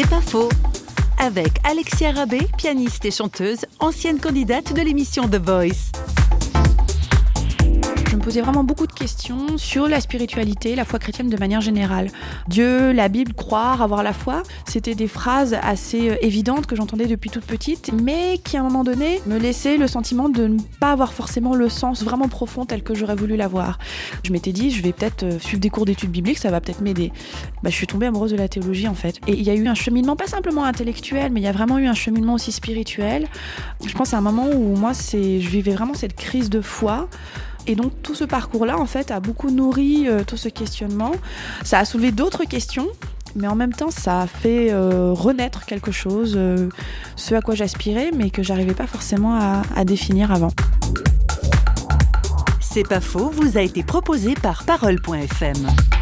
C'est pas faux. Avec Alexia Rabé, pianiste et chanteuse, ancienne candidate de l'émission The Voice. Posais vraiment beaucoup de questions sur la spiritualité, la foi chrétienne de manière générale. Dieu, la Bible, croire, avoir la foi, c'était des phrases assez euh, évidentes que j'entendais depuis toute petite, mais qui à un moment donné me laissaient le sentiment de ne pas avoir forcément le sens vraiment profond tel que j'aurais voulu l'avoir. Je m'étais dit, je vais peut-être euh, suivre des cours d'études bibliques, ça va peut-être m'aider. Bah, je suis tombée amoureuse de la théologie en fait. Et il y a eu un cheminement, pas simplement intellectuel, mais il y a vraiment eu un cheminement aussi spirituel. Je pense à un moment où moi, je vivais vraiment cette crise de foi. Et donc tout ce parcours-là, en fait, a beaucoup nourri euh, tout ce questionnement. Ça a soulevé d'autres questions, mais en même temps, ça a fait euh, renaître quelque chose, euh, ce à quoi j'aspirais, mais que j'arrivais pas forcément à, à définir avant. C'est pas faux, vous a été proposé par Parole.fm.